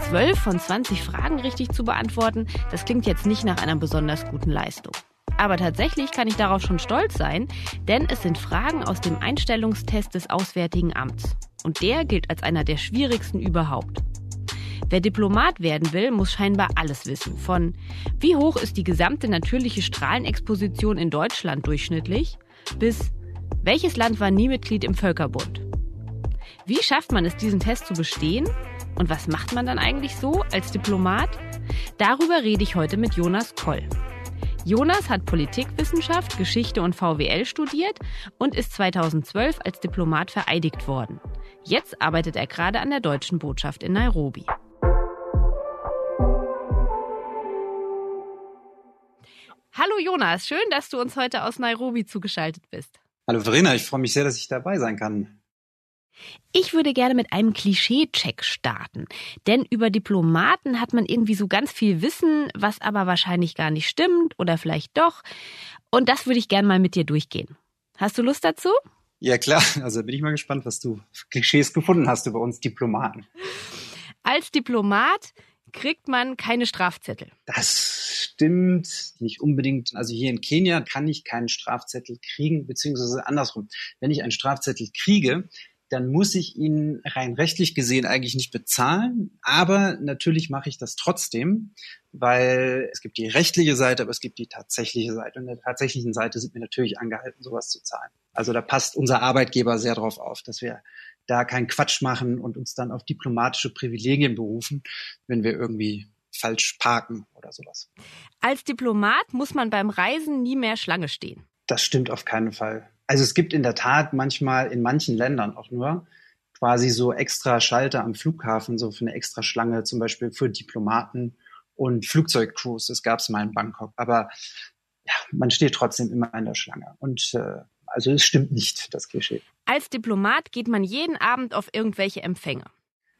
Zwölf von 20 Fragen richtig zu beantworten, das klingt jetzt nicht nach einer besonders guten Leistung. Aber tatsächlich kann ich darauf schon stolz sein, denn es sind Fragen aus dem Einstellungstest des Auswärtigen Amts. Und der gilt als einer der schwierigsten überhaupt. Wer Diplomat werden will, muss scheinbar alles wissen. Von wie hoch ist die gesamte natürliche Strahlenexposition in Deutschland durchschnittlich bis welches Land war nie Mitglied im Völkerbund? Wie schafft man es, diesen Test zu bestehen? Und was macht man dann eigentlich so als Diplomat? Darüber rede ich heute mit Jonas Koll. Jonas hat Politikwissenschaft, Geschichte und VWL studiert und ist 2012 als Diplomat vereidigt worden. Jetzt arbeitet er gerade an der deutschen Botschaft in Nairobi. Hallo Jonas, schön, dass du uns heute aus Nairobi zugeschaltet bist. Hallo Verena, ich freue mich sehr, dass ich dabei sein kann. Ich würde gerne mit einem Klischee-Check starten. Denn über Diplomaten hat man irgendwie so ganz viel Wissen, was aber wahrscheinlich gar nicht stimmt oder vielleicht doch. Und das würde ich gerne mal mit dir durchgehen. Hast du Lust dazu? Ja, klar. Also bin ich mal gespannt, was du für Klischees gefunden hast über uns Diplomaten. Als Diplomat kriegt man keine Strafzettel. Das stimmt nicht unbedingt. Also hier in Kenia kann ich keinen Strafzettel kriegen, beziehungsweise andersrum. Wenn ich einen Strafzettel kriege, dann muss ich ihn rein rechtlich gesehen eigentlich nicht bezahlen. Aber natürlich mache ich das trotzdem, weil es gibt die rechtliche Seite, aber es gibt die tatsächliche Seite. Und der tatsächlichen Seite sind wir natürlich angehalten, sowas zu zahlen. Also da passt unser Arbeitgeber sehr drauf auf, dass wir da keinen Quatsch machen und uns dann auf diplomatische Privilegien berufen, wenn wir irgendwie falsch parken oder sowas. Als Diplomat muss man beim Reisen nie mehr Schlange stehen. Das stimmt auf keinen Fall. Also es gibt in der Tat manchmal in manchen Ländern auch nur quasi so extra Schalter am Flughafen, so für eine extra Schlange, zum Beispiel für Diplomaten und Flugzeugcrews. Das gab es mal in Bangkok. Aber ja, man steht trotzdem immer in der Schlange. Und äh, also es stimmt nicht, das Klischee. Als Diplomat geht man jeden Abend auf irgendwelche Empfänge.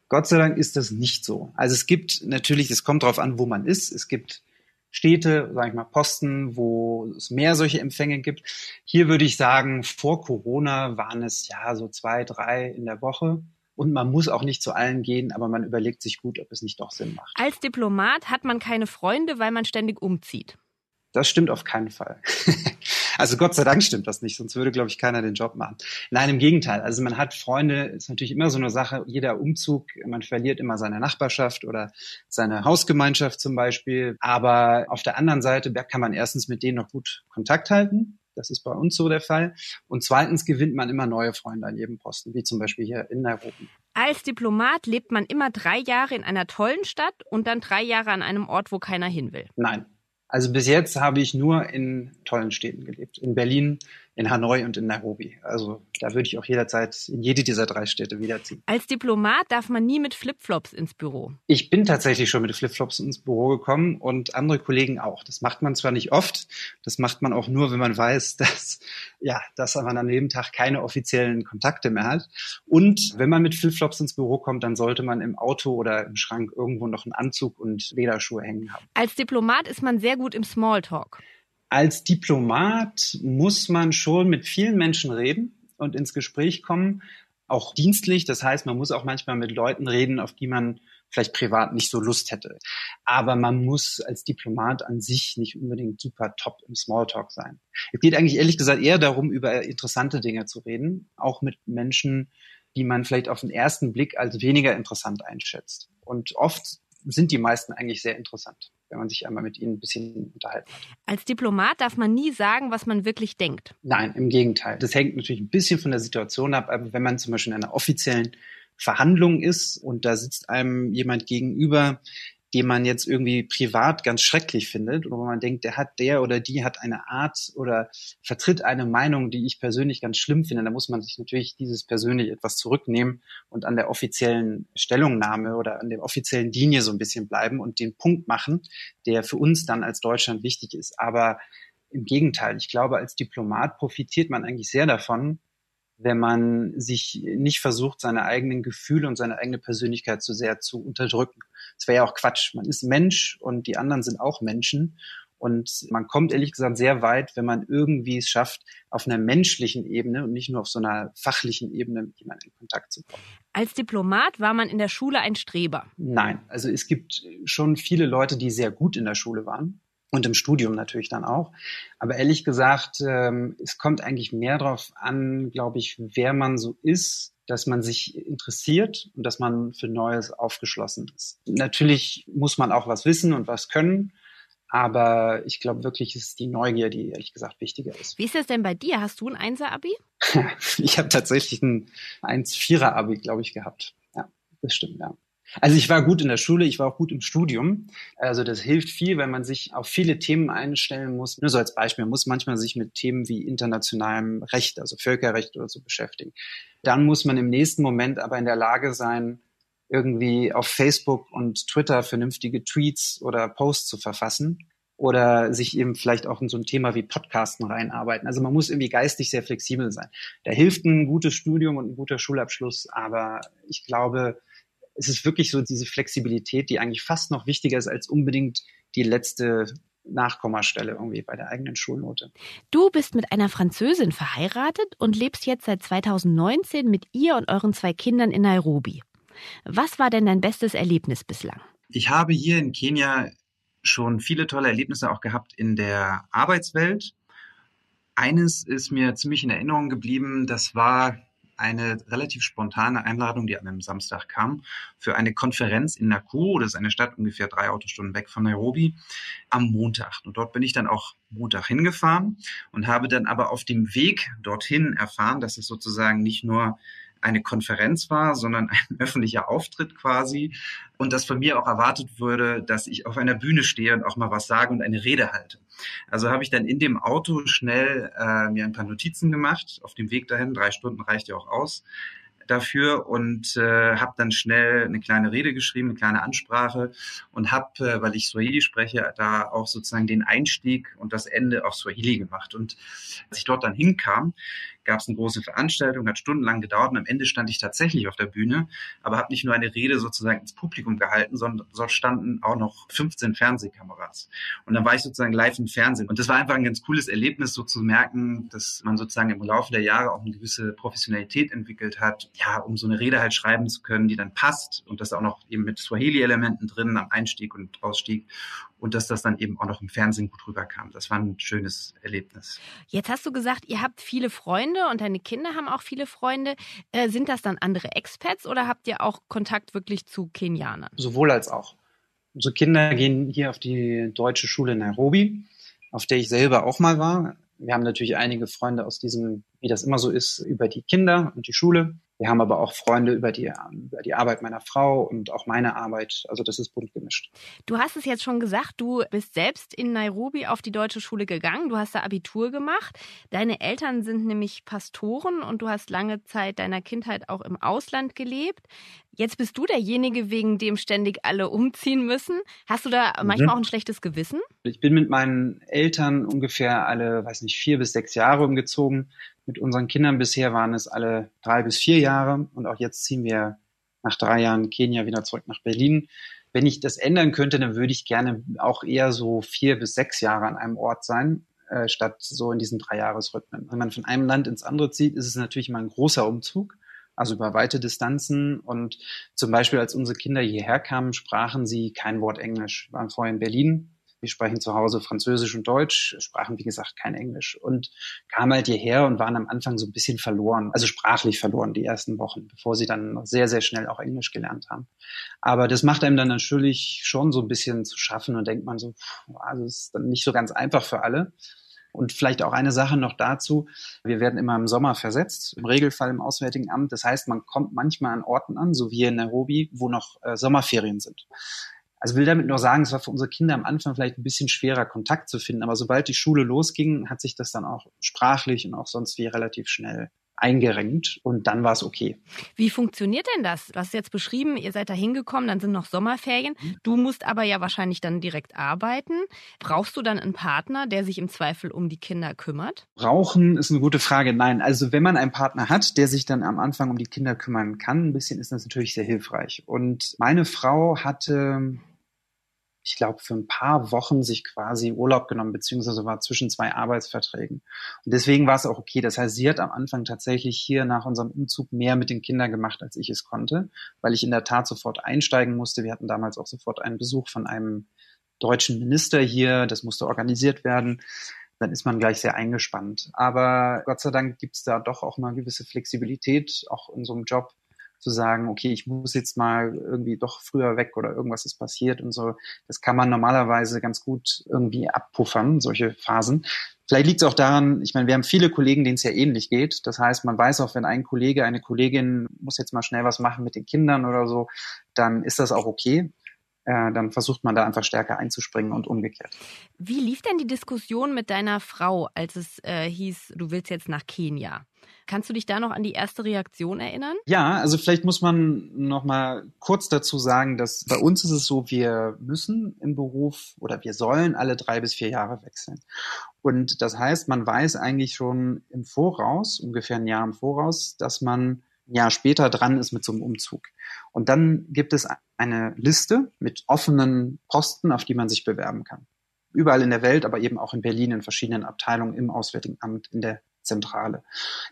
Gott sei Dank ist das nicht so. Also es gibt natürlich, es kommt darauf an, wo man ist. Es gibt Städte, sage ich mal, Posten, wo es mehr solche Empfänge gibt. Hier würde ich sagen, vor Corona waren es ja so zwei, drei in der Woche. Und man muss auch nicht zu allen gehen, aber man überlegt sich gut, ob es nicht doch Sinn macht. Als Diplomat hat man keine Freunde, weil man ständig umzieht. Das stimmt auf keinen Fall. also Gott sei Dank stimmt das nicht, sonst würde, glaube ich, keiner den Job machen. Nein, im Gegenteil. Also man hat Freunde, ist natürlich immer so eine Sache, jeder Umzug, man verliert immer seine Nachbarschaft oder seine Hausgemeinschaft zum Beispiel. Aber auf der anderen Seite kann man erstens mit denen noch gut Kontakt halten. Das ist bei uns so der Fall. Und zweitens gewinnt man immer neue Freunde an jedem Posten, wie zum Beispiel hier in Nairobi. Als Diplomat lebt man immer drei Jahre in einer tollen Stadt und dann drei Jahre an einem Ort, wo keiner hin will. Nein, also bis jetzt habe ich nur in tollen Städten gelebt. In Berlin, in Hanoi und in Nairobi. Also da würde ich auch jederzeit in jede dieser drei Städte wiederziehen. Als Diplomat darf man nie mit Flipflops ins Büro. Ich bin tatsächlich schon mit Flipflops ins Büro gekommen und andere Kollegen auch. Das macht man zwar nicht oft, das macht man auch nur, wenn man weiß, dass ja, dass man an dem Tag keine offiziellen Kontakte mehr hat. Und wenn man mit Flipflops ins Büro kommt, dann sollte man im Auto oder im Schrank irgendwo noch einen Anzug und Lederschuhe hängen haben. Als Diplomat ist man sehr gut im Smalltalk als Diplomat muss man schon mit vielen Menschen reden und ins Gespräch kommen, auch dienstlich. Das heißt, man muss auch manchmal mit Leuten reden, auf die man vielleicht privat nicht so Lust hätte. Aber man muss als Diplomat an sich nicht unbedingt super top im Smalltalk sein. Es geht eigentlich ehrlich gesagt eher darum, über interessante Dinge zu reden, auch mit Menschen, die man vielleicht auf den ersten Blick als weniger interessant einschätzt. Und oft sind die meisten eigentlich sehr interessant wenn man sich einmal mit ihnen ein bisschen unterhalten hat. Als Diplomat darf man nie sagen, was man wirklich denkt. Nein, im Gegenteil. Das hängt natürlich ein bisschen von der Situation ab, aber wenn man zum Beispiel in einer offiziellen Verhandlung ist und da sitzt einem jemand gegenüber, den man jetzt irgendwie privat ganz schrecklich findet oder wo man denkt, der hat, der oder die hat eine Art oder vertritt eine Meinung, die ich persönlich ganz schlimm finde, da muss man sich natürlich dieses persönlich etwas zurücknehmen und an der offiziellen Stellungnahme oder an der offiziellen Linie so ein bisschen bleiben und den Punkt machen, der für uns dann als Deutschland wichtig ist. Aber im Gegenteil, ich glaube, als Diplomat profitiert man eigentlich sehr davon, wenn man sich nicht versucht, seine eigenen Gefühle und seine eigene Persönlichkeit zu sehr zu unterdrücken. Das wäre ja auch Quatsch. Man ist Mensch und die anderen sind auch Menschen. Und man kommt ehrlich gesagt sehr weit, wenn man irgendwie es schafft, auf einer menschlichen Ebene und nicht nur auf so einer fachlichen Ebene mit jemandem in Kontakt zu kommen. Als Diplomat war man in der Schule ein Streber? Nein, also es gibt schon viele Leute, die sehr gut in der Schule waren und im Studium natürlich dann auch. Aber ehrlich gesagt, ähm, es kommt eigentlich mehr darauf an, glaube ich, wer man so ist, dass man sich interessiert und dass man für Neues aufgeschlossen ist. Natürlich muss man auch was wissen und was können. Aber ich glaube wirklich, ist die Neugier, die ehrlich gesagt wichtiger ist. Wie ist das denn bei dir? Hast du ein Einser-Abi? ich habe tatsächlich ein 1-4er-Abi, glaube ich, gehabt. Ja, das stimmt, ja. Also ich war gut in der Schule, ich war auch gut im Studium. Also das hilft viel, wenn man sich auf viele Themen einstellen muss. Nur so als Beispiel, man muss manchmal sich mit Themen wie internationalem Recht, also Völkerrecht oder so beschäftigen. Dann muss man im nächsten Moment aber in der Lage sein, irgendwie auf Facebook und Twitter vernünftige Tweets oder Posts zu verfassen oder sich eben vielleicht auch in so ein Thema wie Podcasten reinarbeiten. Also man muss irgendwie geistig sehr flexibel sein. Da hilft ein gutes Studium und ein guter Schulabschluss, aber ich glaube, es ist wirklich so diese Flexibilität, die eigentlich fast noch wichtiger ist als unbedingt die letzte Nachkommastelle irgendwie bei der eigenen Schulnote. Du bist mit einer Französin verheiratet und lebst jetzt seit 2019 mit ihr und euren zwei Kindern in Nairobi. Was war denn dein bestes Erlebnis bislang? Ich habe hier in Kenia schon viele tolle Erlebnisse auch gehabt in der Arbeitswelt. Eines ist mir ziemlich in Erinnerung geblieben, das war eine relativ spontane Einladung, die an einem Samstag kam, für eine Konferenz in Nakuru, das ist eine Stadt ungefähr drei Autostunden weg von Nairobi, am Montag. Und dort bin ich dann auch Montag hingefahren und habe dann aber auf dem Weg dorthin erfahren, dass es sozusagen nicht nur eine Konferenz war, sondern ein öffentlicher Auftritt quasi. Und dass von mir auch erwartet würde, dass ich auf einer Bühne stehe und auch mal was sage und eine Rede halte. Also habe ich dann in dem Auto schnell äh, mir ein paar Notizen gemacht. Auf dem Weg dahin, drei Stunden reicht ja auch aus dafür und äh, habe dann schnell eine kleine Rede geschrieben, eine kleine Ansprache und habe, äh, weil ich Swahili spreche, da auch sozusagen den Einstieg und das Ende auf Swahili gemacht. Und als ich dort dann hinkam, gab es eine große Veranstaltung, hat stundenlang gedauert und am Ende stand ich tatsächlich auf der Bühne, aber habe nicht nur eine Rede sozusagen ins Publikum gehalten, sondern dort standen auch noch 15 Fernsehkameras. Und dann war ich sozusagen live im Fernsehen. Und das war einfach ein ganz cooles Erlebnis, so zu merken, dass man sozusagen im Laufe der Jahre auch eine gewisse Professionalität entwickelt hat, ja, um so eine Rede halt schreiben zu können, die dann passt und das auch noch eben mit Swahili-Elementen drin am Einstieg und Ausstieg und dass das dann eben auch noch im Fernsehen gut rüberkam. Das war ein schönes Erlebnis. Jetzt hast du gesagt, ihr habt viele Freunde und deine Kinder haben auch viele Freunde. Äh, sind das dann andere Expats oder habt ihr auch Kontakt wirklich zu Kenianern? Sowohl als auch. Unsere Kinder gehen hier auf die deutsche Schule in Nairobi, auf der ich selber auch mal war. Wir haben natürlich einige Freunde aus diesem, wie das immer so ist, über die Kinder und die Schule. Wir haben aber auch Freunde über die, über die Arbeit meiner Frau und auch meine Arbeit. Also das ist bunt gemischt. Du hast es jetzt schon gesagt, du bist selbst in Nairobi auf die deutsche Schule gegangen. Du hast da Abitur gemacht. Deine Eltern sind nämlich Pastoren und du hast lange Zeit deiner Kindheit auch im Ausland gelebt. Jetzt bist du derjenige, wegen dem ständig alle umziehen müssen. Hast du da manchmal mhm. auch ein schlechtes Gewissen? Ich bin mit meinen Eltern ungefähr alle, weiß nicht, vier bis sechs Jahre umgezogen. Mit unseren Kindern bisher waren es alle drei bis vier Jahre und auch jetzt ziehen wir nach drei Jahren Kenia wieder zurück nach Berlin. Wenn ich das ändern könnte, dann würde ich gerne auch eher so vier bis sechs Jahre an einem Ort sein, äh, statt so in diesen drei Jahresrhythmen. Wenn man von einem Land ins andere zieht, ist es natürlich immer ein großer Umzug, also über weite Distanzen. Und zum Beispiel, als unsere Kinder hierher kamen, sprachen sie kein Wort Englisch. Wir waren vorher in Berlin wir sprechen zu Hause Französisch und Deutsch, sprachen, wie gesagt, kein Englisch und kamen halt hierher und waren am Anfang so ein bisschen verloren, also sprachlich verloren die ersten Wochen, bevor sie dann sehr, sehr schnell auch Englisch gelernt haben. Aber das macht einem dann natürlich schon so ein bisschen zu schaffen und denkt man so, also es ist dann nicht so ganz einfach für alle. Und vielleicht auch eine Sache noch dazu. Wir werden immer im Sommer versetzt, im Regelfall im Auswärtigen Amt. Das heißt, man kommt manchmal an Orten an, so wie in Nairobi, wo noch äh, Sommerferien sind. Also will damit nur sagen, es war für unsere Kinder am Anfang vielleicht ein bisschen schwerer, Kontakt zu finden. Aber sobald die Schule losging, hat sich das dann auch sprachlich und auch sonst wie relativ schnell eingerenkt und dann war es okay. Wie funktioniert denn das? Du hast jetzt beschrieben, ihr seid da hingekommen, dann sind noch Sommerferien. Mhm. Du musst aber ja wahrscheinlich dann direkt arbeiten. Brauchst du dann einen Partner, der sich im Zweifel um die Kinder kümmert? Brauchen ist eine gute Frage. Nein, also wenn man einen Partner hat, der sich dann am Anfang um die Kinder kümmern kann, ein bisschen ist das natürlich sehr hilfreich. Und meine Frau hatte ich glaube, für ein paar Wochen sich quasi Urlaub genommen, beziehungsweise war zwischen zwei Arbeitsverträgen. Und deswegen war es auch okay. Das heißt, sie hat am Anfang tatsächlich hier nach unserem Umzug mehr mit den Kindern gemacht, als ich es konnte, weil ich in der Tat sofort einsteigen musste. Wir hatten damals auch sofort einen Besuch von einem deutschen Minister hier. Das musste organisiert werden. Dann ist man gleich sehr eingespannt. Aber Gott sei Dank gibt es da doch auch mal gewisse Flexibilität, auch in so einem Job zu sagen, okay, ich muss jetzt mal irgendwie doch früher weg oder irgendwas ist passiert und so. Das kann man normalerweise ganz gut irgendwie abpuffern, solche Phasen. Vielleicht liegt es auch daran, ich meine, wir haben viele Kollegen, denen es ja ähnlich geht. Das heißt, man weiß auch, wenn ein Kollege, eine Kollegin muss jetzt mal schnell was machen mit den Kindern oder so, dann ist das auch okay äh, dann versucht man da einfach stärker einzuspringen und umgekehrt. Wie lief denn die Diskussion mit deiner Frau, als es äh, hieß, du willst jetzt nach Kenia? Kannst du dich da noch an die erste Reaktion erinnern? Ja, also vielleicht muss man noch mal kurz dazu sagen, dass bei uns ist es so, wir müssen im Beruf oder wir sollen alle drei bis vier Jahre wechseln. Und das heißt, man weiß eigentlich schon im Voraus, ungefähr ein Jahr im Voraus, dass man ein Jahr später dran ist mit so einem Umzug. Und dann gibt es eine Liste mit offenen Posten, auf die man sich bewerben kann. Überall in der Welt, aber eben auch in Berlin in verschiedenen Abteilungen im Auswärtigen Amt, in der Zentrale.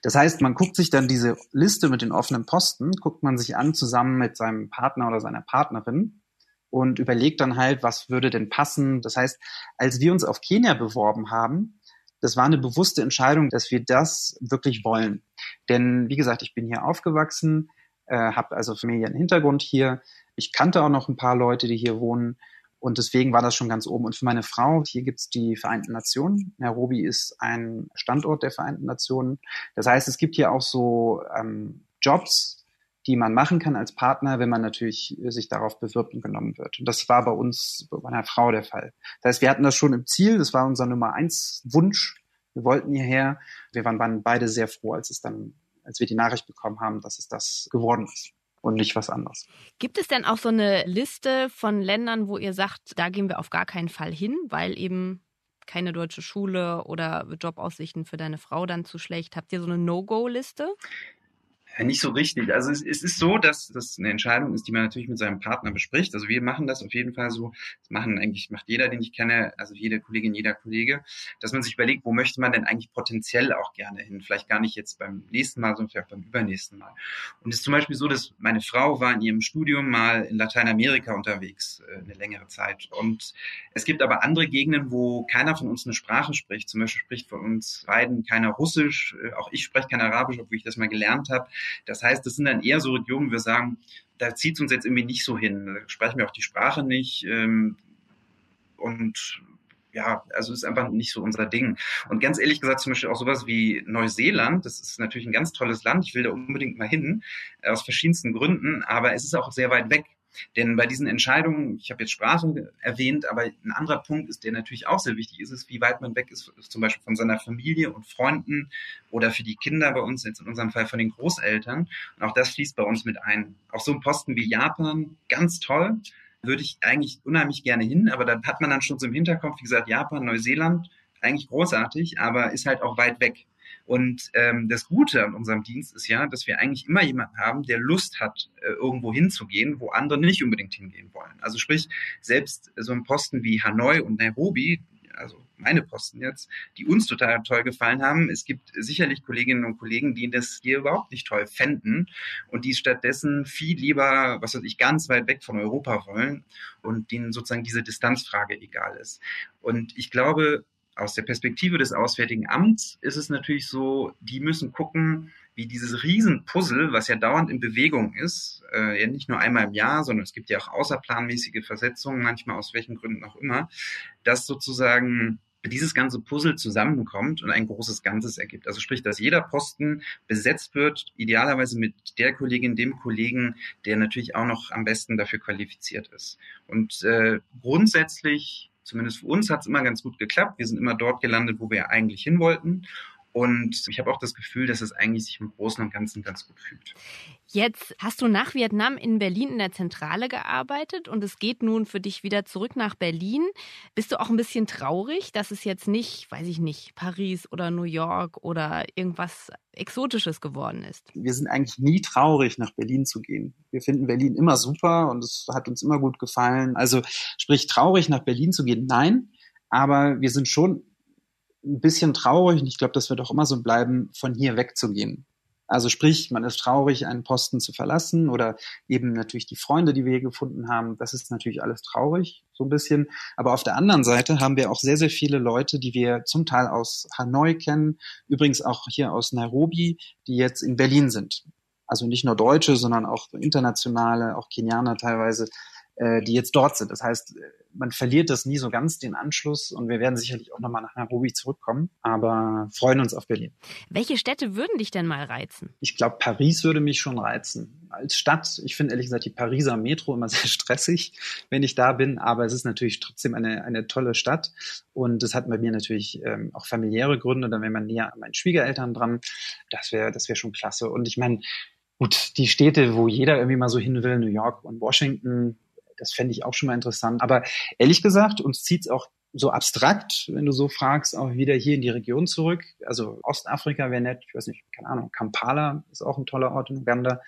Das heißt, man guckt sich dann diese Liste mit den offenen Posten, guckt man sich an zusammen mit seinem Partner oder seiner Partnerin und überlegt dann halt, was würde denn passen. Das heißt, als wir uns auf Kenia beworben haben, das war eine bewusste Entscheidung, dass wir das wirklich wollen. Denn wie gesagt, ich bin hier aufgewachsen, äh, habe also Familienhintergrund hier. Ich kannte auch noch ein paar Leute, die hier wohnen. Und deswegen war das schon ganz oben. Und für meine Frau, hier gibt's die Vereinten Nationen. Nairobi ist ein Standort der Vereinten Nationen. Das heißt, es gibt hier auch so ähm, Jobs, die man machen kann als Partner, wenn man natürlich sich darauf bewirbt und genommen wird. Und das war bei uns, bei meiner Frau der Fall. Das heißt, wir hatten das schon im Ziel, das war unser Nummer eins Wunsch. Wir wollten hierher. Wir waren, waren beide sehr froh, als es dann, als wir die Nachricht bekommen haben, dass es das geworden ist und nicht was anderes. Gibt es denn auch so eine Liste von Ländern, wo ihr sagt, da gehen wir auf gar keinen Fall hin, weil eben keine deutsche Schule oder Jobaussichten für deine Frau dann zu schlecht? Habt ihr so eine No-Go-Liste? Ja, nicht so richtig. Also es, es, ist so, dass das eine Entscheidung ist, die man natürlich mit seinem Partner bespricht. Also wir machen das auf jeden Fall so. Das machen eigentlich macht jeder, den ich kenne, also jede Kollegin, jeder Kollege, dass man sich überlegt, wo möchte man denn eigentlich potenziell auch gerne hin? Vielleicht gar nicht jetzt beim nächsten Mal, sondern vielleicht beim übernächsten Mal. Und es ist zum Beispiel so, dass meine Frau war in ihrem Studium mal in Lateinamerika unterwegs äh, eine längere Zeit. Und es gibt aber andere Gegenden, wo keiner von uns eine Sprache spricht. Zum Beispiel spricht von uns beiden keiner Russisch. Äh, auch ich spreche kein Arabisch, obwohl ich das mal gelernt habe. Das heißt, das sind dann eher so Regionen, wo wir sagen, da zieht es uns jetzt irgendwie nicht so hin. Da sprechen wir auch die Sprache nicht. Ähm, und ja, also ist einfach nicht so unser Ding. Und ganz ehrlich gesagt, zum Beispiel auch sowas wie Neuseeland, das ist natürlich ein ganz tolles Land. Ich will da unbedingt mal hin, aus verschiedensten Gründen, aber es ist auch sehr weit weg. Denn bei diesen Entscheidungen, ich habe jetzt Sprache erwähnt, aber ein anderer Punkt ist, der natürlich auch sehr wichtig ist, ist, wie weit man weg ist, zum Beispiel von seiner Familie und Freunden oder für die Kinder bei uns, jetzt in unserem Fall von den Großeltern. Und auch das fließt bei uns mit ein. Auch so ein Posten wie Japan, ganz toll, würde ich eigentlich unheimlich gerne hin, aber da hat man dann schon so im Hinterkopf, wie gesagt, Japan, Neuseeland, eigentlich großartig, aber ist halt auch weit weg. Und ähm, das Gute an unserem Dienst ist ja, dass wir eigentlich immer jemanden haben, der Lust hat, äh, irgendwo hinzugehen, wo andere nicht unbedingt hingehen wollen. Also sprich, selbst so ein Posten wie Hanoi und Nairobi, also meine Posten jetzt, die uns total toll gefallen haben. Es gibt sicherlich Kolleginnen und Kollegen, die das hier überhaupt nicht toll fänden und die stattdessen viel lieber, was weiß ich, ganz weit weg von Europa wollen und denen sozusagen diese Distanzfrage egal ist. Und ich glaube, aus der Perspektive des Auswärtigen Amts ist es natürlich so, die müssen gucken, wie dieses Riesenpuzzle, was ja dauernd in Bewegung ist, äh, ja nicht nur einmal im Jahr, sondern es gibt ja auch außerplanmäßige Versetzungen, manchmal aus welchen Gründen auch immer, dass sozusagen dieses ganze Puzzle zusammenkommt und ein großes Ganzes ergibt. Also sprich, dass jeder Posten besetzt wird, idealerweise mit der Kollegin, dem Kollegen, der natürlich auch noch am besten dafür qualifiziert ist. Und äh, grundsätzlich zumindest für uns hat es immer ganz gut geklappt. Wir sind immer dort gelandet, wo wir eigentlich hin wollten. Und ich habe auch das Gefühl, dass es eigentlich sich im Großen und Ganzen ganz gut fühlt. Jetzt hast du nach Vietnam in Berlin in der Zentrale gearbeitet und es geht nun für dich wieder zurück nach Berlin. Bist du auch ein bisschen traurig, dass es jetzt nicht, weiß ich nicht, Paris oder New York oder irgendwas Exotisches geworden ist? Wir sind eigentlich nie traurig, nach Berlin zu gehen. Wir finden Berlin immer super und es hat uns immer gut gefallen. Also sprich, traurig nach Berlin zu gehen, nein. Aber wir sind schon ein bisschen traurig und ich glaube, das wird auch immer so bleiben, von hier wegzugehen. Also sprich, man ist traurig, einen Posten zu verlassen oder eben natürlich die Freunde, die wir hier gefunden haben. Das ist natürlich alles traurig, so ein bisschen. Aber auf der anderen Seite haben wir auch sehr, sehr viele Leute, die wir zum Teil aus Hanoi kennen, übrigens auch hier aus Nairobi, die jetzt in Berlin sind. Also nicht nur Deutsche, sondern auch internationale, auch Kenianer teilweise, äh, die jetzt dort sind. Das heißt, man verliert das nie so ganz, den Anschluss. Und wir werden sicherlich auch nochmal nach Nairobi zurückkommen, aber freuen uns auf Berlin. Welche Städte würden dich denn mal reizen? Ich glaube, Paris würde mich schon reizen. Als Stadt, ich finde ehrlich gesagt die Pariser Metro immer sehr stressig, wenn ich da bin, aber es ist natürlich trotzdem eine, eine tolle Stadt. Und das hat bei mir natürlich ähm, auch familiäre Gründe. Dann wäre man näher an meinen Schwiegereltern dran. Das wäre das wäre schon klasse. Und ich meine, gut, die Städte, wo jeder irgendwie mal so hin will, New York und Washington, das fände ich auch schon mal interessant. Aber ehrlich gesagt, uns zieht es auch so abstrakt, wenn du so fragst, auch wieder hier in die Region zurück. Also Ostafrika wäre nett, ich weiß nicht, keine Ahnung, Kampala ist auch ein toller Ort in Uganda.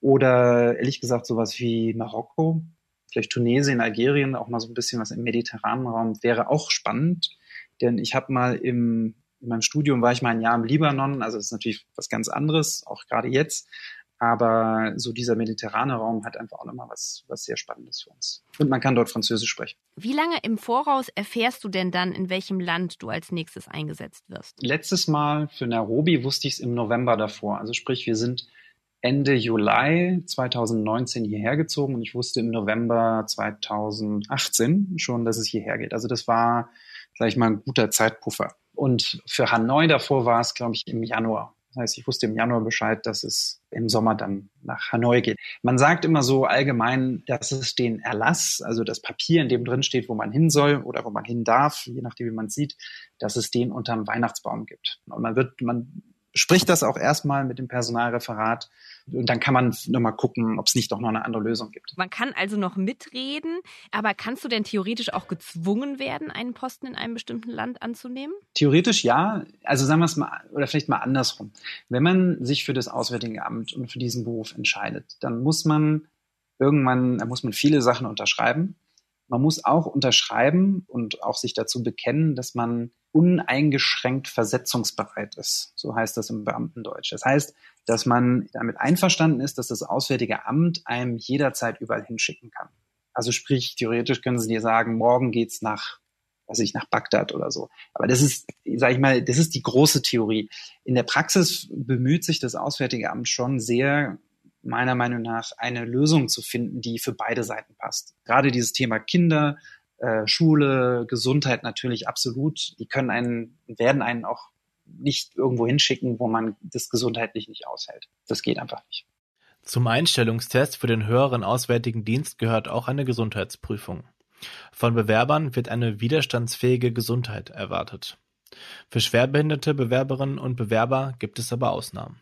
Oder ehrlich gesagt sowas wie Marokko, vielleicht Tunesien, Algerien, auch mal so ein bisschen was im mediterranen Raum, wäre auch spannend. Denn ich habe mal im, in meinem Studium war ich mal ein Jahr im Libanon, also das ist natürlich was ganz anderes, auch gerade jetzt. Aber so dieser mediterrane Raum hat einfach auch nochmal was, was sehr Spannendes für uns. Und man kann dort Französisch sprechen. Wie lange im Voraus erfährst du denn dann, in welchem Land du als nächstes eingesetzt wirst? Letztes Mal für Nairobi wusste ich es im November davor. Also sprich, wir sind Ende Juli 2019 hierher gezogen und ich wusste im November 2018 schon, dass es hierher geht. Also das war, sag ich mal, ein guter Zeitpuffer. Und für Hanoi davor war es, glaube ich, im Januar. Das heißt, ich wusste im Januar Bescheid, dass es im Sommer dann nach Hanoi geht. Man sagt immer so allgemein, dass es den Erlass, also das Papier, in dem drin steht, wo man hin soll oder wo man hin darf, je nachdem, wie man es sieht, dass es den unterm Weihnachtsbaum gibt. Und man wird, man spricht das auch erstmal mit dem Personalreferat und dann kann man nochmal gucken, ob es nicht doch noch eine andere Lösung gibt. Man kann also noch mitreden, aber kannst du denn theoretisch auch gezwungen werden, einen Posten in einem bestimmten Land anzunehmen? Theoretisch ja. Also sagen wir es mal, oder vielleicht mal andersrum. Wenn man sich für das Auswärtige Amt und für diesen Beruf entscheidet, dann muss man irgendwann, da muss man viele Sachen unterschreiben. Man muss auch unterschreiben und auch sich dazu bekennen, dass man uneingeschränkt versetzungsbereit ist. So heißt das im Beamtendeutsch. Das heißt, dass man damit einverstanden ist, dass das Auswärtige Amt einem jederzeit überall hinschicken kann. Also sprich, theoretisch können sie dir sagen, morgen geht's nach, weiß ich, nach Bagdad oder so. Aber das ist, sage ich mal, das ist die große Theorie. In der Praxis bemüht sich das Auswärtige Amt schon sehr, meiner Meinung nach, eine Lösung zu finden, die für beide Seiten passt. Gerade dieses Thema Kinder, äh, Schule, Gesundheit natürlich absolut. Die können einen, werden einen auch nicht irgendwo hinschicken, wo man das gesundheitlich nicht aushält. Das geht einfach nicht. Zum Einstellungstest für den höheren Auswärtigen Dienst gehört auch eine Gesundheitsprüfung. Von Bewerbern wird eine widerstandsfähige Gesundheit erwartet. Für schwerbehinderte Bewerberinnen und Bewerber gibt es aber Ausnahmen.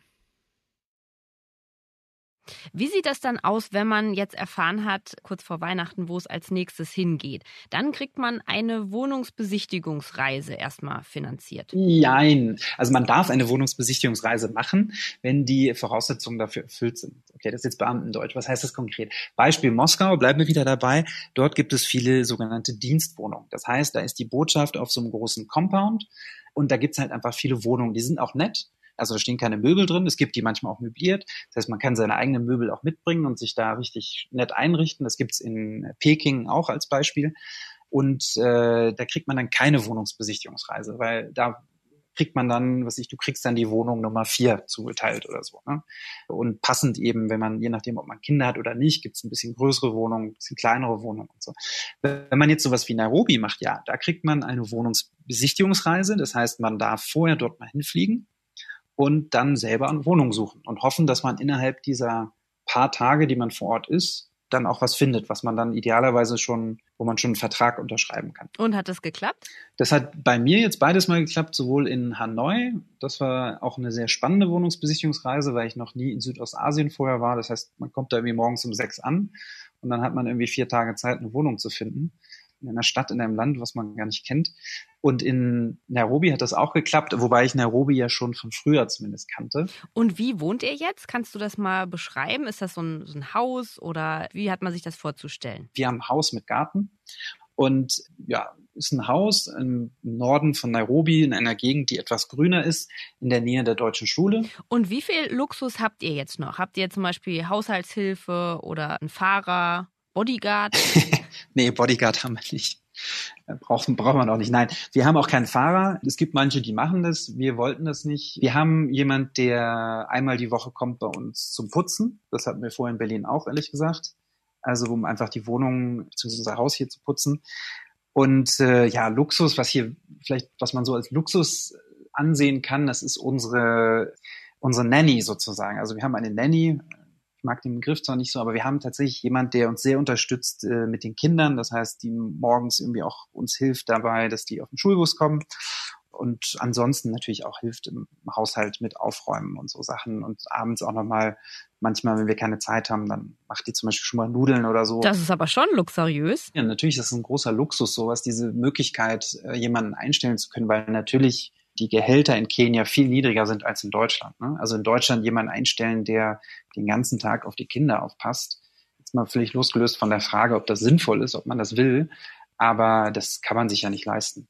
Wie sieht das dann aus, wenn man jetzt erfahren hat, kurz vor Weihnachten, wo es als nächstes hingeht? Dann kriegt man eine Wohnungsbesichtigungsreise erstmal finanziert. Nein, also man darf eine Wohnungsbesichtigungsreise machen, wenn die Voraussetzungen dafür erfüllt sind. Okay, das ist jetzt Beamtendeutsch. Was heißt das konkret? Beispiel Moskau, bleiben wir wieder dabei. Dort gibt es viele sogenannte Dienstwohnungen. Das heißt, da ist die Botschaft auf so einem großen Compound und da gibt es halt einfach viele Wohnungen. Die sind auch nett also da stehen keine Möbel drin. Es gibt die manchmal auch möbliert. Das heißt, man kann seine eigenen Möbel auch mitbringen und sich da richtig nett einrichten. Das gibt's in Peking auch als Beispiel. Und äh, da kriegt man dann keine Wohnungsbesichtigungsreise, weil da kriegt man dann, was ich, du kriegst dann die Wohnung Nummer vier zugeteilt oder so. Ne? Und passend eben, wenn man, je nachdem, ob man Kinder hat oder nicht, gibt es ein bisschen größere Wohnungen, ein bisschen kleinere Wohnungen und so. Wenn man jetzt sowas wie Nairobi macht, ja, da kriegt man eine Wohnungsbesichtigungsreise. Das heißt, man darf vorher dort mal hinfliegen und dann selber eine Wohnung suchen und hoffen, dass man innerhalb dieser paar Tage, die man vor Ort ist, dann auch was findet, was man dann idealerweise schon, wo man schon einen Vertrag unterschreiben kann. Und hat das geklappt? Das hat bei mir jetzt beides mal geklappt, sowohl in Hanoi, das war auch eine sehr spannende Wohnungsbesichtigungsreise, weil ich noch nie in Südostasien vorher war. Das heißt, man kommt da irgendwie morgens um sechs an und dann hat man irgendwie vier Tage Zeit, eine Wohnung zu finden in einer Stadt, in einem Land, was man gar nicht kennt. Und in Nairobi hat das auch geklappt, wobei ich Nairobi ja schon von früher zumindest kannte. Und wie wohnt ihr jetzt? Kannst du das mal beschreiben? Ist das so ein, so ein Haus oder wie hat man sich das vorzustellen? Wir haben ein Haus mit Garten und ja, ist ein Haus im Norden von Nairobi in einer Gegend, die etwas grüner ist, in der Nähe der deutschen Schule. Und wie viel Luxus habt ihr jetzt noch? Habt ihr zum Beispiel Haushaltshilfe oder einen Fahrer, Bodyguard? nee, Bodyguard haben wir nicht. Äh, brauchen, brauchen wir noch nicht. Nein, wir haben auch keinen Fahrer. Es gibt manche, die machen das. Wir wollten das nicht. Wir haben jemand, der einmal die Woche kommt bei uns zum Putzen. Das hatten wir vorher in Berlin auch, ehrlich gesagt. Also um einfach die Wohnung bzw. unser Haus hier zu putzen. Und äh, ja, Luxus, was hier vielleicht, was man so als Luxus ansehen kann, das ist unsere unsere Nanny sozusagen. Also wir haben eine Nanny, ich mag den Begriff zwar nicht so, aber wir haben tatsächlich jemand, der uns sehr unterstützt äh, mit den Kindern. Das heißt, die morgens irgendwie auch uns hilft dabei, dass die auf den Schulbus kommen. Und ansonsten natürlich auch hilft im Haushalt mit Aufräumen und so Sachen. Und abends auch nochmal, manchmal, wenn wir keine Zeit haben, dann macht die zum Beispiel schon mal Nudeln oder so. Das ist aber schon luxuriös. Ja, natürlich, das ist ein großer Luxus, sowas, diese Möglichkeit, äh, jemanden einstellen zu können, weil natürlich die Gehälter in Kenia viel niedriger sind als in Deutschland. Ne? Also in Deutschland jemanden einstellen, der den ganzen Tag auf die Kinder aufpasst. Jetzt mal völlig losgelöst von der Frage, ob das sinnvoll ist, ob man das will. Aber das kann man sich ja nicht leisten.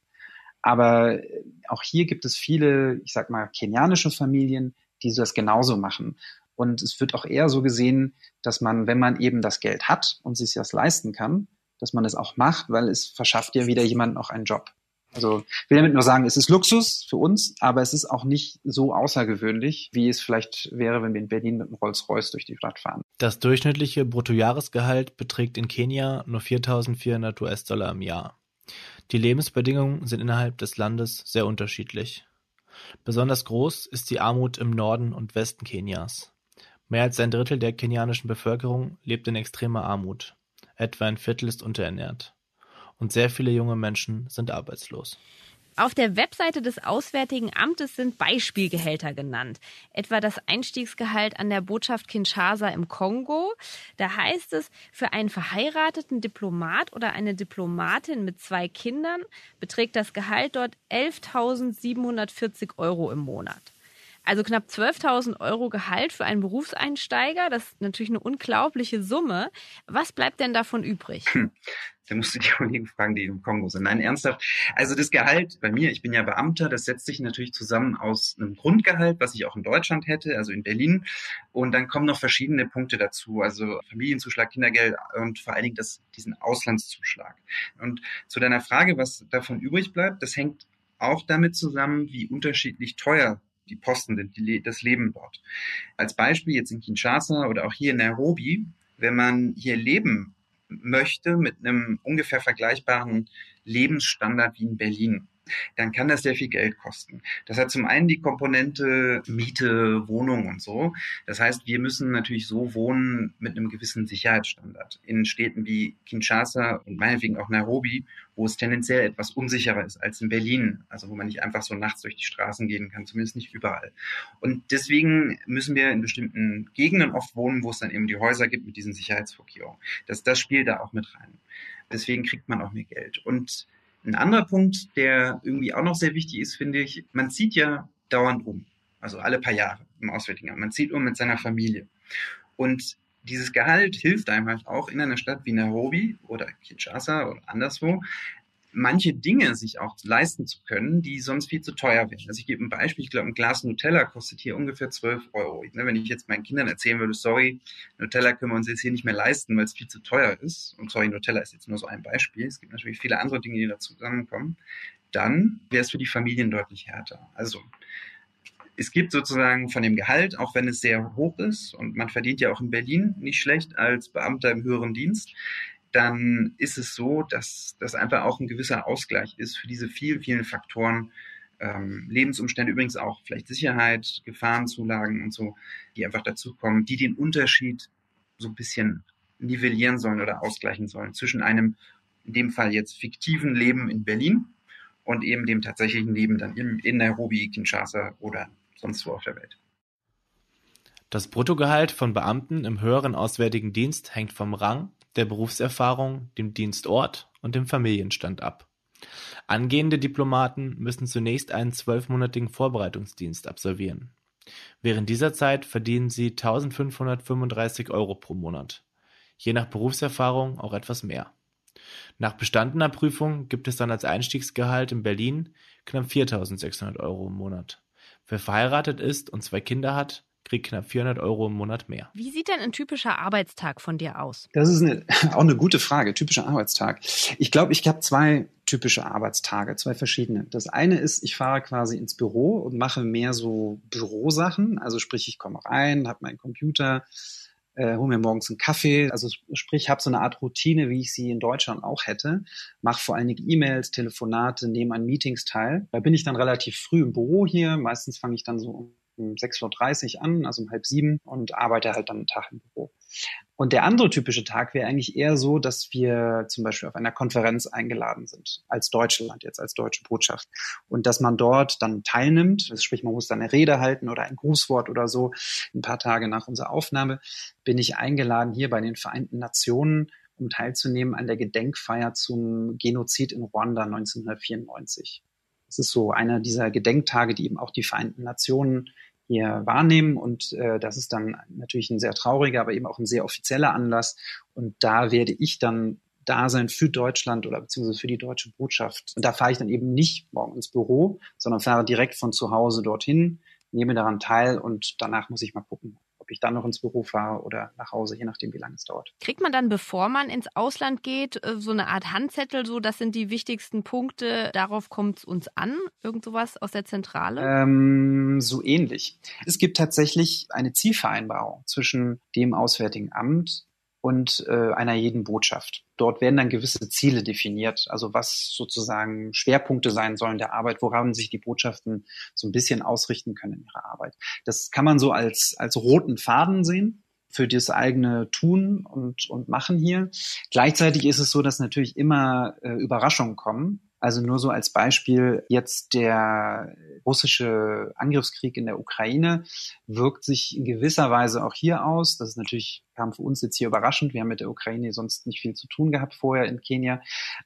Aber äh, auch hier gibt es viele, ich sag mal, kenianische Familien, die das genauso machen. Und es wird auch eher so gesehen, dass man, wenn man eben das Geld hat und sich das leisten kann, dass man es auch macht, weil es verschafft ja wieder jemanden auch einen Job. Also ich will damit nur sagen, es ist Luxus für uns, aber es ist auch nicht so außergewöhnlich, wie es vielleicht wäre, wenn wir in Berlin mit einem Rolls-Royce durch die Stadt fahren. Das durchschnittliche Bruttojahresgehalt beträgt in Kenia nur 4.400 US-Dollar im Jahr. Die Lebensbedingungen sind innerhalb des Landes sehr unterschiedlich. Besonders groß ist die Armut im Norden und Westen Kenias. Mehr als ein Drittel der kenianischen Bevölkerung lebt in extremer Armut. Etwa ein Viertel ist unterernährt und sehr viele junge Menschen sind arbeitslos. Auf der Webseite des Auswärtigen Amtes sind Beispielgehälter genannt. Etwa das Einstiegsgehalt an der Botschaft Kinshasa im Kongo. Da heißt es, für einen verheirateten Diplomat oder eine Diplomatin mit zwei Kindern beträgt das Gehalt dort 11.740 Euro im Monat. Also knapp 12.000 Euro Gehalt für einen Berufseinsteiger, das ist natürlich eine unglaubliche Summe. Was bleibt denn davon übrig? Hm. Da musst du die Kollegen fragen, die im Kongo sind. Nein, ernsthaft. Also das Gehalt bei mir, ich bin ja Beamter, das setzt sich natürlich zusammen aus einem Grundgehalt, was ich auch in Deutschland hätte, also in Berlin. Und dann kommen noch verschiedene Punkte dazu, also Familienzuschlag, Kindergeld und vor allen Dingen das, diesen Auslandszuschlag. Und zu deiner Frage, was davon übrig bleibt, das hängt auch damit zusammen, wie unterschiedlich teuer die Posten die, das Leben dort. Als Beispiel jetzt in Kinshasa oder auch hier in Nairobi, wenn man hier leben möchte mit einem ungefähr vergleichbaren Lebensstandard wie in Berlin, dann kann das sehr viel Geld kosten. Das hat zum einen die Komponente Miete, Wohnung und so. Das heißt, wir müssen natürlich so wohnen mit einem gewissen Sicherheitsstandard. In Städten wie Kinshasa und meinetwegen auch Nairobi, wo es tendenziell etwas unsicherer ist als in Berlin, also wo man nicht einfach so nachts durch die Straßen gehen kann, zumindest nicht überall. Und deswegen müssen wir in bestimmten Gegenden oft wohnen, wo es dann eben die Häuser gibt mit diesen Sicherheitsvorkehrungen. Das, das spielt da auch mit rein. Deswegen kriegt man auch mehr Geld. Und ein anderer Punkt, der irgendwie auch noch sehr wichtig ist, finde ich, man zieht ja dauernd um. Also alle paar Jahre im Auswärtigen Amt. Man zieht um mit seiner Familie. Und dieses Gehalt hilft einem halt auch in einer Stadt wie Nairobi oder Kinshasa oder anderswo, manche Dinge sich auch leisten zu können, die sonst viel zu teuer wären. Also ich gebe ein Beispiel, ich glaube, ein Glas Nutella kostet hier ungefähr 12 Euro. Ne, wenn ich jetzt meinen Kindern erzählen würde, sorry, Nutella können wir uns jetzt hier nicht mehr leisten, weil es viel zu teuer ist, und sorry, Nutella ist jetzt nur so ein Beispiel, es gibt natürlich viele andere Dinge, die da zusammenkommen, dann wäre es für die Familien deutlich härter. Also es gibt sozusagen von dem Gehalt, auch wenn es sehr hoch ist, und man verdient ja auch in Berlin nicht schlecht als Beamter im höheren Dienst, dann ist es so, dass das einfach auch ein gewisser Ausgleich ist für diese vielen, vielen Faktoren, ähm, Lebensumstände, übrigens auch vielleicht Sicherheit, Gefahrenzulagen und so, die einfach dazukommen, die den Unterschied so ein bisschen nivellieren sollen oder ausgleichen sollen zwischen einem, in dem Fall jetzt fiktiven Leben in Berlin und eben dem tatsächlichen Leben dann in, in Nairobi, Kinshasa oder sonst wo auf der Welt. Das Bruttogehalt von Beamten im höheren Auswärtigen Dienst hängt vom Rang, der Berufserfahrung, dem Dienstort und dem Familienstand ab. Angehende Diplomaten müssen zunächst einen zwölfmonatigen Vorbereitungsdienst absolvieren. Während dieser Zeit verdienen sie 1535 Euro pro Monat, je nach Berufserfahrung auch etwas mehr. Nach bestandener Prüfung gibt es dann als Einstiegsgehalt in Berlin knapp 4600 Euro im Monat. Wer verheiratet ist und zwei Kinder hat, kriegt knapp 400 Euro im Monat mehr. Wie sieht denn ein typischer Arbeitstag von dir aus? Das ist eine, auch eine gute Frage, typischer Arbeitstag. Ich glaube, ich habe zwei typische Arbeitstage, zwei verschiedene. Das eine ist, ich fahre quasi ins Büro und mache mehr so Bürosachen. Also sprich, ich komme rein, habe meinen Computer, äh, hole mir morgens einen Kaffee. Also sprich, habe so eine Art Routine, wie ich sie in Deutschland auch hätte. Mache vor allen Dingen E-Mails, Telefonate, nehme an Meetings teil. Da bin ich dann relativ früh im Büro hier. Meistens fange ich dann so um um 6.30 Uhr an, also um halb sieben und arbeite halt dann einen Tag im Büro. Und der andere typische Tag wäre eigentlich eher so, dass wir zum Beispiel auf einer Konferenz eingeladen sind, als Deutschland jetzt, als deutsche Botschaft. Und dass man dort dann teilnimmt, also sprich, man muss dann eine Rede halten oder ein Grußwort oder so. Ein paar Tage nach unserer Aufnahme bin ich eingeladen hier bei den Vereinten Nationen, um teilzunehmen an der Gedenkfeier zum Genozid in Ruanda 1994. Das ist so einer dieser Gedenktage, die eben auch die Vereinten Nationen hier wahrnehmen. Und äh, das ist dann natürlich ein sehr trauriger, aber eben auch ein sehr offizieller Anlass. Und da werde ich dann da sein für Deutschland oder beziehungsweise für die deutsche Botschaft. Und da fahre ich dann eben nicht morgen ins Büro, sondern fahre direkt von zu Hause dorthin, nehme daran teil und danach muss ich mal gucken, ob ich dann noch ins Büro fahre oder nach Hause, je nachdem, wie lange es dauert. Kriegt man dann, bevor man ins Ausland geht, äh, so eine Art Handzettel, so das sind die wichtigsten Punkte, darauf kommt es uns an? Irgend sowas aus der Zentrale? Ähm, so ähnlich. Es gibt tatsächlich eine Zielvereinbarung zwischen dem Auswärtigen Amt und äh, einer jeden Botschaft. Dort werden dann gewisse Ziele definiert, also was sozusagen Schwerpunkte sein sollen der Arbeit, woran sich die Botschaften so ein bisschen ausrichten können in ihrer Arbeit. Das kann man so als, als roten Faden sehen für das eigene Tun und, und Machen hier. Gleichzeitig ist es so, dass natürlich immer äh, Überraschungen kommen. Also nur so als Beispiel, jetzt der russische Angriffskrieg in der Ukraine wirkt sich in gewisser Weise auch hier aus. Das ist natürlich, kam für uns jetzt hier überraschend. Wir haben mit der Ukraine sonst nicht viel zu tun gehabt vorher in Kenia.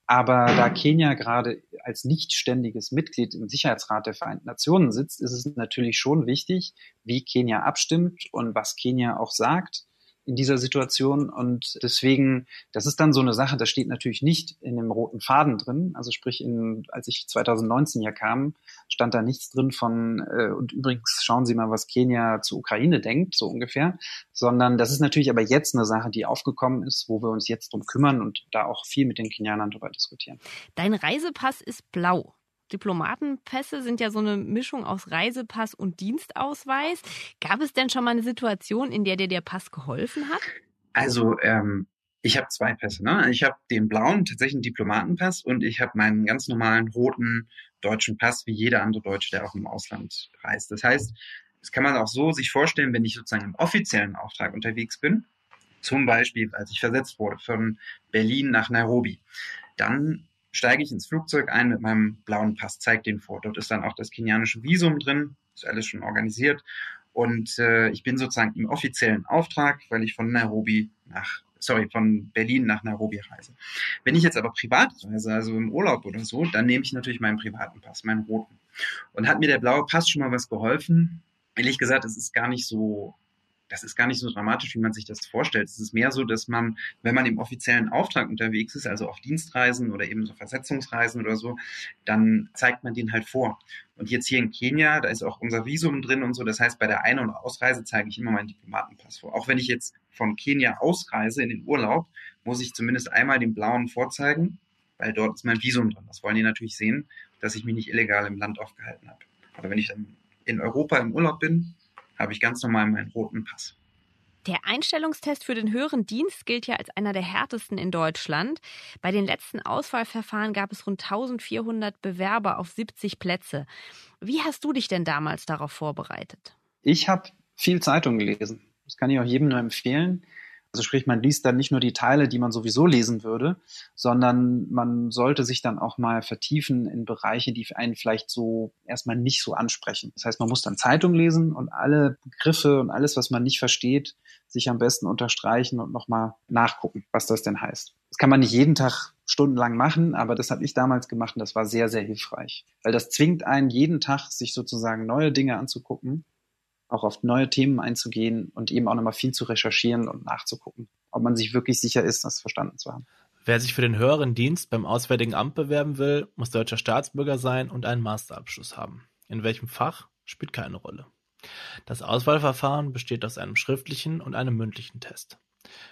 Aber da Kenia gerade als nicht ständiges Mitglied im Sicherheitsrat der Vereinten Nationen sitzt, ist es natürlich schon wichtig, wie Kenia abstimmt und was Kenia auch sagt in dieser Situation. Und deswegen, das ist dann so eine Sache, das steht natürlich nicht in dem roten Faden drin. Also sprich, in, als ich 2019 hier kam, stand da nichts drin von, äh, und übrigens schauen Sie mal, was Kenia zur Ukraine denkt, so ungefähr. Sondern das ist natürlich aber jetzt eine Sache, die aufgekommen ist, wo wir uns jetzt drum kümmern und da auch viel mit den Kenianern darüber diskutieren. Dein Reisepass ist blau. Diplomatenpässe sind ja so eine Mischung aus Reisepass und Dienstausweis. Gab es denn schon mal eine Situation, in der dir der Pass geholfen hat? Also, ähm, ich habe zwei Pässe. Ne? Ich habe den blauen, tatsächlich einen Diplomatenpass und ich habe meinen ganz normalen roten deutschen Pass, wie jeder andere Deutsche, der auch im Ausland reist. Das heißt, das kann man auch so sich vorstellen, wenn ich sozusagen im offiziellen Auftrag unterwegs bin, zum Beispiel, als ich versetzt wurde von Berlin nach Nairobi, dann steige ich ins Flugzeug ein mit meinem blauen Pass, zeige den vor. Dort ist dann auch das kenianische Visum drin, ist alles schon organisiert. Und äh, ich bin sozusagen im offiziellen Auftrag, weil ich von Nairobi nach, sorry, von Berlin nach Nairobi reise. Wenn ich jetzt aber privat reise, also im Urlaub oder so, dann nehme ich natürlich meinen privaten Pass, meinen roten. Und hat mir der blaue Pass schon mal was geholfen? Ehrlich gesagt, es ist gar nicht so das ist gar nicht so dramatisch, wie man sich das vorstellt. Es ist mehr so, dass man, wenn man im offiziellen Auftrag unterwegs ist, also auf Dienstreisen oder eben so Versetzungsreisen oder so, dann zeigt man den halt vor. Und jetzt hier in Kenia, da ist auch unser Visum drin und so. Das heißt, bei der Ein- und Ausreise zeige ich immer meinen Diplomatenpass vor. Auch wenn ich jetzt von Kenia ausreise in den Urlaub, muss ich zumindest einmal den blauen vorzeigen, weil dort ist mein Visum drin. Das wollen die natürlich sehen, dass ich mich nicht illegal im Land aufgehalten habe. Aber wenn ich dann in Europa im Urlaub bin, habe ich ganz normal meinen roten Pass. Der Einstellungstest für den höheren Dienst gilt ja als einer der härtesten in Deutschland. Bei den letzten Auswahlverfahren gab es rund 1400 Bewerber auf 70 Plätze. Wie hast du dich denn damals darauf vorbereitet? Ich habe viel Zeitung gelesen. Das kann ich auch jedem nur empfehlen. Also sprich, man liest dann nicht nur die Teile, die man sowieso lesen würde, sondern man sollte sich dann auch mal vertiefen in Bereiche, die einen vielleicht so erstmal nicht so ansprechen. Das heißt, man muss dann Zeitung lesen und alle Begriffe und alles, was man nicht versteht, sich am besten unterstreichen und nochmal nachgucken, was das denn heißt. Das kann man nicht jeden Tag stundenlang machen, aber das habe ich damals gemacht und das war sehr, sehr hilfreich. Weil das zwingt einen jeden Tag, sich sozusagen neue Dinge anzugucken, auch auf neue Themen einzugehen und eben auch nochmal viel zu recherchieren und nachzugucken, ob man sich wirklich sicher ist, das verstanden zu haben. Wer sich für den höheren Dienst beim Auswärtigen Amt bewerben will, muss deutscher Staatsbürger sein und einen Masterabschluss haben. In welchem Fach spielt keine Rolle. Das Auswahlverfahren besteht aus einem schriftlichen und einem mündlichen Test.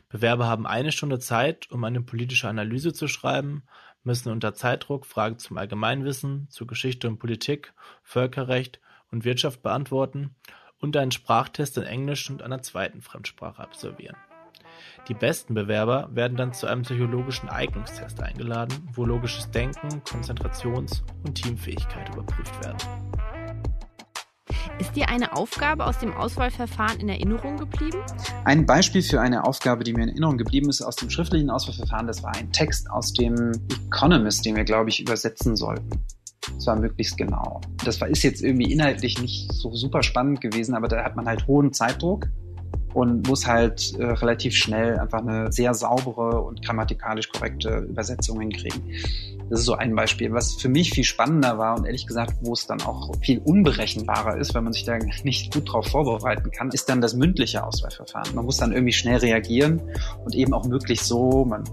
Bewerber haben eine Stunde Zeit, um eine politische Analyse zu schreiben, müssen unter Zeitdruck Fragen zum Allgemeinwissen, zu Geschichte und Politik, Völkerrecht und Wirtschaft beantworten und einen Sprachtest in Englisch und einer zweiten Fremdsprache absolvieren. Die besten Bewerber werden dann zu einem psychologischen Eignungstest eingeladen, wo logisches Denken, Konzentrations- und Teamfähigkeit überprüft werden. Ist dir eine Aufgabe aus dem Auswahlverfahren in Erinnerung geblieben? Ein Beispiel für eine Aufgabe, die mir in Erinnerung geblieben ist aus dem schriftlichen Auswahlverfahren, das war ein Text aus dem Economist, den wir, glaube ich, übersetzen sollten. Das war möglichst genau. Das war, ist jetzt irgendwie inhaltlich nicht so super spannend gewesen, aber da hat man halt hohen Zeitdruck und muss halt äh, relativ schnell einfach eine sehr saubere und grammatikalisch korrekte Übersetzung hinkriegen. Das ist so ein Beispiel. Was für mich viel spannender war und ehrlich gesagt, wo es dann auch viel unberechenbarer ist, wenn man sich da nicht gut drauf vorbereiten kann, ist dann das mündliche Auswahlverfahren. Man muss dann irgendwie schnell reagieren und eben auch möglichst so, man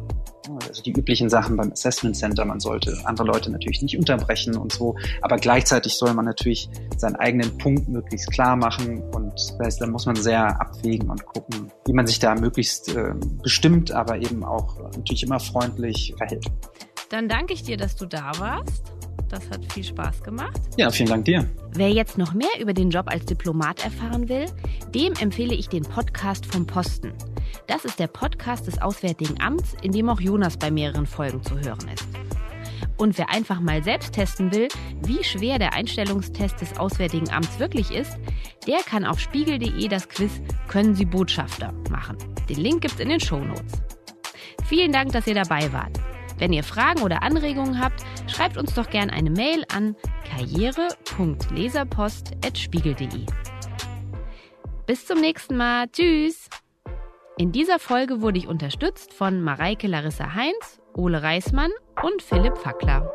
also die üblichen Sachen beim Assessment Center. Man sollte andere Leute natürlich nicht unterbrechen und so, aber gleichzeitig soll man natürlich seinen eigenen Punkt möglichst klar machen und das heißt, dann muss man sehr abwägen und gucken, wie man sich da möglichst äh, bestimmt, aber eben auch natürlich immer freundlich verhält. Dann danke ich dir, dass du da warst. Das hat viel Spaß gemacht. Ja, vielen Dank dir. Wer jetzt noch mehr über den Job als Diplomat erfahren will, dem empfehle ich den Podcast vom Posten. Das ist der Podcast des Auswärtigen Amts, in dem auch Jonas bei mehreren Folgen zu hören ist. Und wer einfach mal selbst testen will, wie schwer der Einstellungstest des Auswärtigen Amts wirklich ist, der kann auf spiegel.de das Quiz Können Sie Botschafter machen. Den Link gibt's in den Show Notes. Vielen Dank, dass ihr dabei wart. Wenn ihr Fragen oder Anregungen habt, schreibt uns doch gerne eine Mail an karriere.leserpost.spiegel.de. Bis zum nächsten Mal. Tschüss! In dieser Folge wurde ich unterstützt von Mareike Larissa Heinz, Ole Reismann und Philipp Fackler.